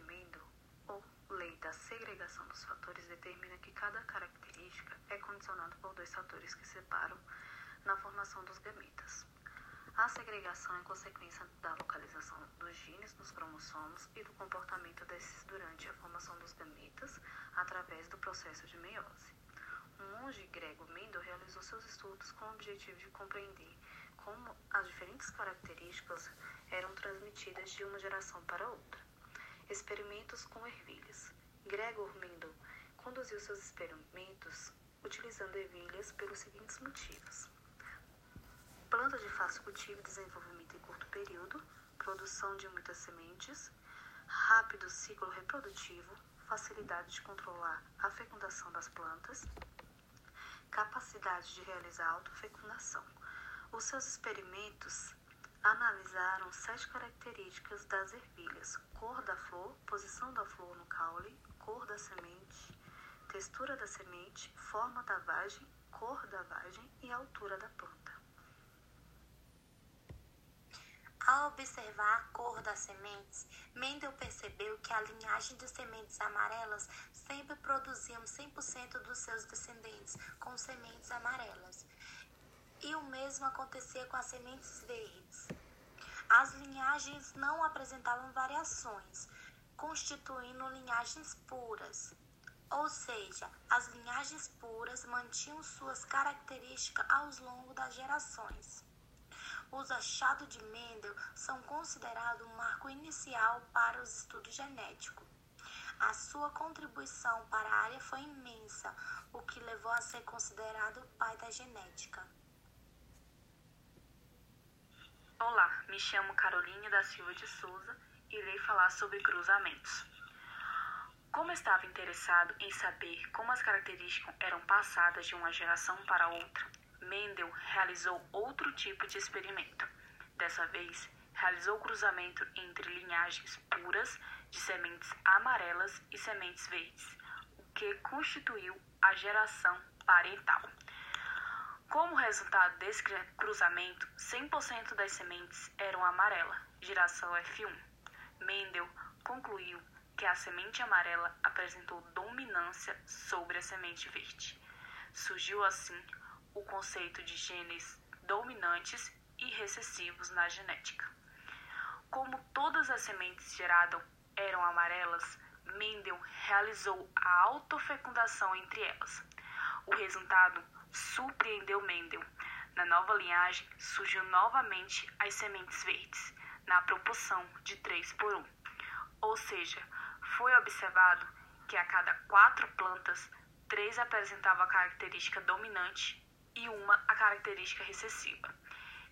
Mendel, ou lei da segregação dos fatores, determina que cada característica é condicionada por dois fatores que separam na formação dos gametas. A segregação é consequência da localização dos genes nos cromossomos e do comportamento desses durante a formação dos gametas através do processo de meiose. O monge grego Mendel realizou seus estudos com o objetivo de compreender como as diferentes características eram transmitidas de uma geração para outra. Experimentos com ervilhas. Gregor Mendel conduziu seus experimentos utilizando ervilhas pelos seguintes motivos: planta de fácil cultivo e desenvolvimento em curto período, produção de muitas sementes, rápido ciclo reprodutivo, facilidade de controlar a fecundação das plantas, capacidade de realizar autofecundação. Os seus experimentos analisaram sete características das ervilhas: cor da flor, posição da flor no caule, cor da semente, textura da semente, forma da vagem, cor da vagem e altura da planta. Ao observar a cor das sementes, Mendel percebeu que a linhagem de sementes amarelas sempre produziam 100% dos seus descendentes com sementes amarelas. E o mesmo acontecia com as sementes verdes. As linhagens não apresentavam variações, constituindo linhagens puras. Ou seja, as linhagens puras mantinham suas características ao longo das gerações. Os achados de Mendel são considerados um marco inicial para os estudos genéticos. A sua contribuição para a área foi imensa, o que levou a ser considerado o pai da genética. Olá, me chamo Caroline da Silva de Souza e irei falar sobre cruzamentos. Como estava interessado em saber como as características eram passadas de uma geração para outra, Mendel realizou outro tipo de experimento. Dessa vez, realizou cruzamento entre linhagens puras de sementes amarelas e sementes verdes, o que constituiu a geração parental. Como resultado desse cruzamento, 100% das sementes eram amarela, geração F1. Mendel concluiu que a semente amarela apresentou dominância sobre a semente verde. Surgiu assim o conceito de genes dominantes e recessivos na genética. Como todas as sementes geradas eram amarelas, Mendel realizou a autofecundação entre elas. O resultado surpreendeu Mendel. Na nova linhagem surgiu novamente as sementes verdes, na proporção de 3 por 1. Ou seja, foi observado que a cada quatro plantas, três apresentavam a característica dominante e uma a característica recessiva.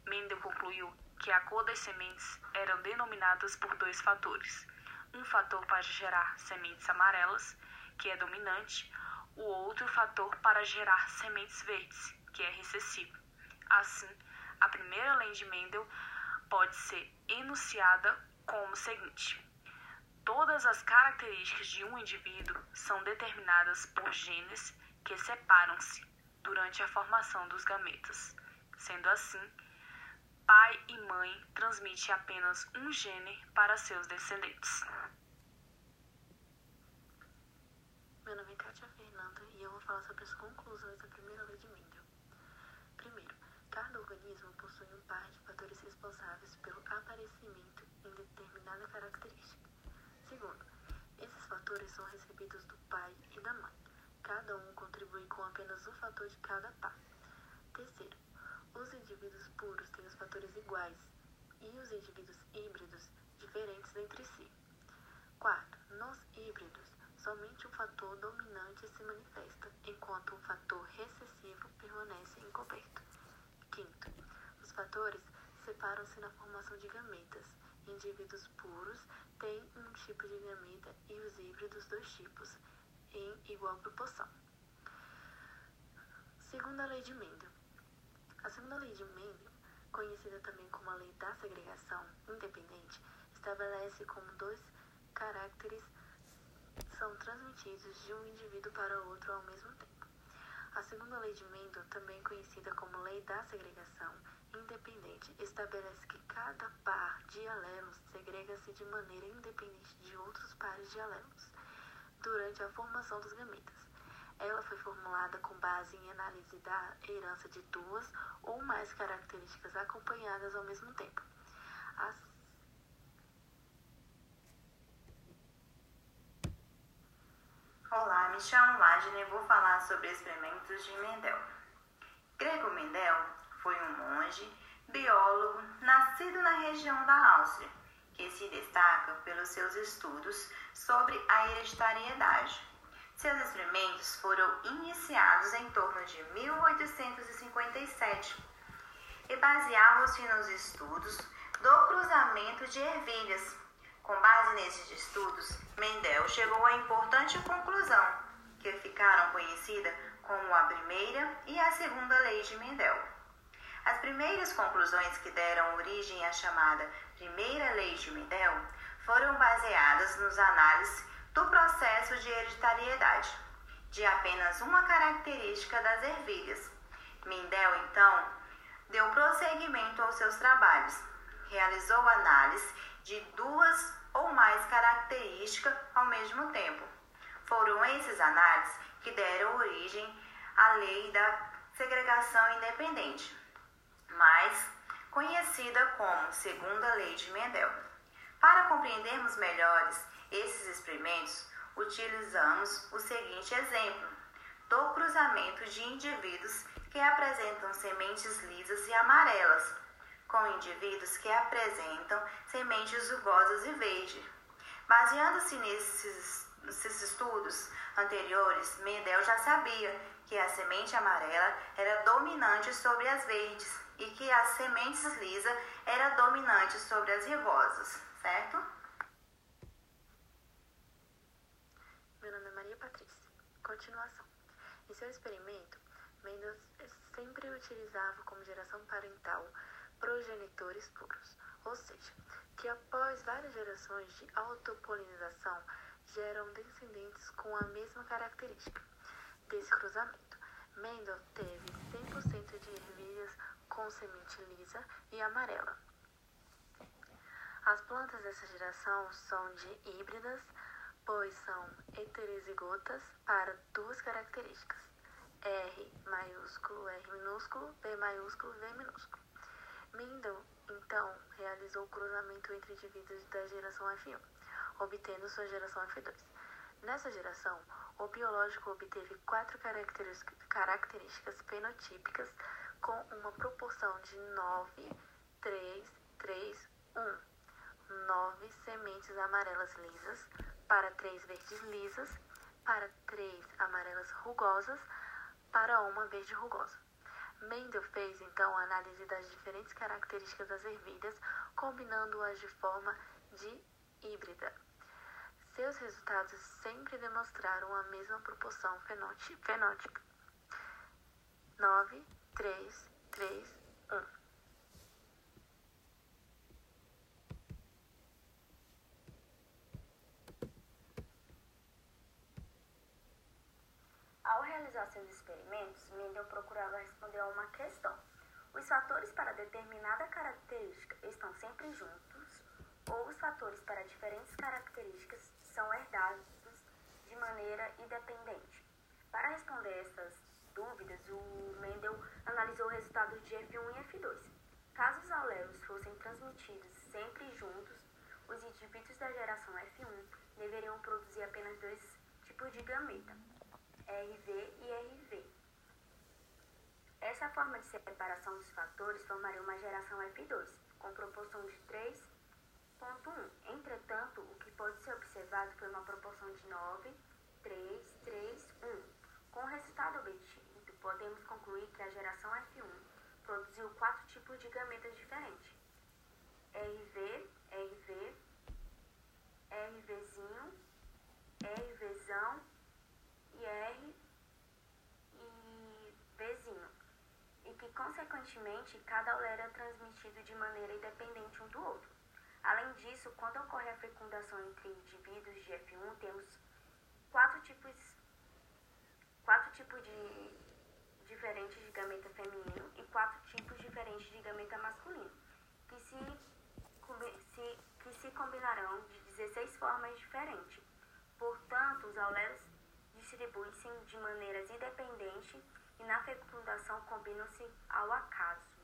Mendel concluiu que a cor das sementes eram denominadas por dois fatores. Um fator para gerar sementes amarelas, que é dominante, o outro fator para gerar sementes verdes, que é recessivo. Assim, a primeira lei de Mendel pode ser enunciada como o seguinte: Todas as características de um indivíduo são determinadas por genes que separam-se durante a formação dos gametas. Sendo assim, pai e mãe transmitem apenas um gene para seus descendentes. Meu nome é Kátia Fernanda e eu vou falar sobre as conclusões da primeira lei de Mendel. Primeiro, cada organismo possui um par de fatores responsáveis pelo aparecimento em determinada característica. Segundo, esses fatores são recebidos do pai e da mãe. Cada um contribui com apenas um fator de cada par. Terceiro, os indivíduos puros têm os fatores iguais e os indivíduos híbridos diferentes entre si. Quarto, nos híbridos, somente um fator dominante se manifesta, enquanto um fator recessivo permanece encoberto. Quinto, os fatores separam-se na formação de gametas. Indivíduos puros têm um tipo de gameta e os híbridos dois tipos em igual proporção. Segunda lei de Mendel. A segunda lei de Mendel, conhecida também como a lei da segregação independente, estabelece como dois caracteres são transmitidos de um indivíduo para outro ao mesmo tempo. A segunda lei de Mendel, também conhecida como lei da segregação independente estabelece que cada par de alelos segrega-se de maneira independente de outros pares de alelos durante a formação dos gametas. Ela foi formulada com base em análise da herança de duas ou mais características acompanhadas ao mesmo tempo. As Wagner e vou falar sobre experimentos de Mendel. Grego Mendel foi um monge, biólogo, nascido na região da Áustria, que se destaca pelos seus estudos sobre a hereditariedade. Seus experimentos foram iniciados em torno de 1857 e baseavam-se nos estudos do cruzamento de ervilhas. Com base nesses estudos, Mendel chegou à importante conclusão, que ficaram conhecidas como a primeira e a segunda lei de Mendel. As primeiras conclusões que deram origem à chamada primeira lei de Mendel foram baseadas nos análises do processo de hereditariedade de apenas uma característica das ervilhas. Mendel, então, deu prosseguimento aos seus trabalhos. Realizou análise de duas ou mais características ao mesmo tempo. Foram esses análises que deram origem à lei da segregação independente, mais conhecida como Segunda Lei de Mendel. Para compreendermos melhores esses experimentos, utilizamos o seguinte exemplo do cruzamento de indivíduos que apresentam sementes lisas e amarelas com indivíduos que apresentam sementes rugosas e verdes. Baseando-se nesses, nesses estudos anteriores, Mendel já sabia que a semente amarela era dominante sobre as verdes e que as sementes lisas era dominante sobre as rugosas, certo? Meu nome é Maria Patrícia. Continuação. Em seu experimento, Mendel sempre utilizava como geração parental progenitores puros, ou seja, que após várias gerações de autopolinização geram descendentes com a mesma característica desse cruzamento. Mendel teve 100% de ervilhas com semente lisa e amarela. As plantas dessa geração são de híbridas, pois são heterozigotas para duas características: R maiúsculo, R minúsculo, B maiúsculo, V minúsculo. Mendel, então, realizou o cruzamento entre indivíduos da geração F1, obtendo sua geração F2. Nessa geração, o biológico obteve quatro características fenotípicas com uma proporção de 9, 3, 3, 1. 9 sementes amarelas lisas para 3 verdes lisas, para 3 amarelas rugosas, para uma verde rugosa. Mendel fez então a análise das diferentes características das ervilhas, combinando-as de forma de híbrida. Seus resultados sempre demonstraram a mesma proporção fenótica: 9, 3, 3, 1. Ao realizar seus experimentos, Mendel procurava responder a uma questão: os fatores para determinada característica estão sempre juntos ou os fatores para diferentes características são herdados de maneira independente? Para responder essas dúvidas, o Mendel analisou resultados de F1 e F2. Caso os alelos fossem transmitidos sempre juntos, os indivíduos da geração F1 deveriam produzir apenas dois tipos de gameta, RV e RV. Essa forma de separação dos fatores formaria uma geração F2, com proporção de 3.1. Entretanto, o que pode ser uma proporção de 9, 3, 3, 1. Com o resultado obtido, podemos concluir que a geração F1 produziu quatro tipos de gametas diferentes. RV, RV, RVzinho, RVzão e R e Vzinho, e que consequentemente cada olé era transmitido de maneira independente um do outro. Além disso, quando ocorre a fecundação entre indivíduos de F1, temos quatro tipos, quatro tipos de, diferentes de gameta feminino e quatro tipos diferentes de gameta masculino, que se, se, que se combinarão de 16 formas diferentes. Portanto, os auléolos distribuem-se de maneiras independentes e na fecundação combinam-se ao acaso.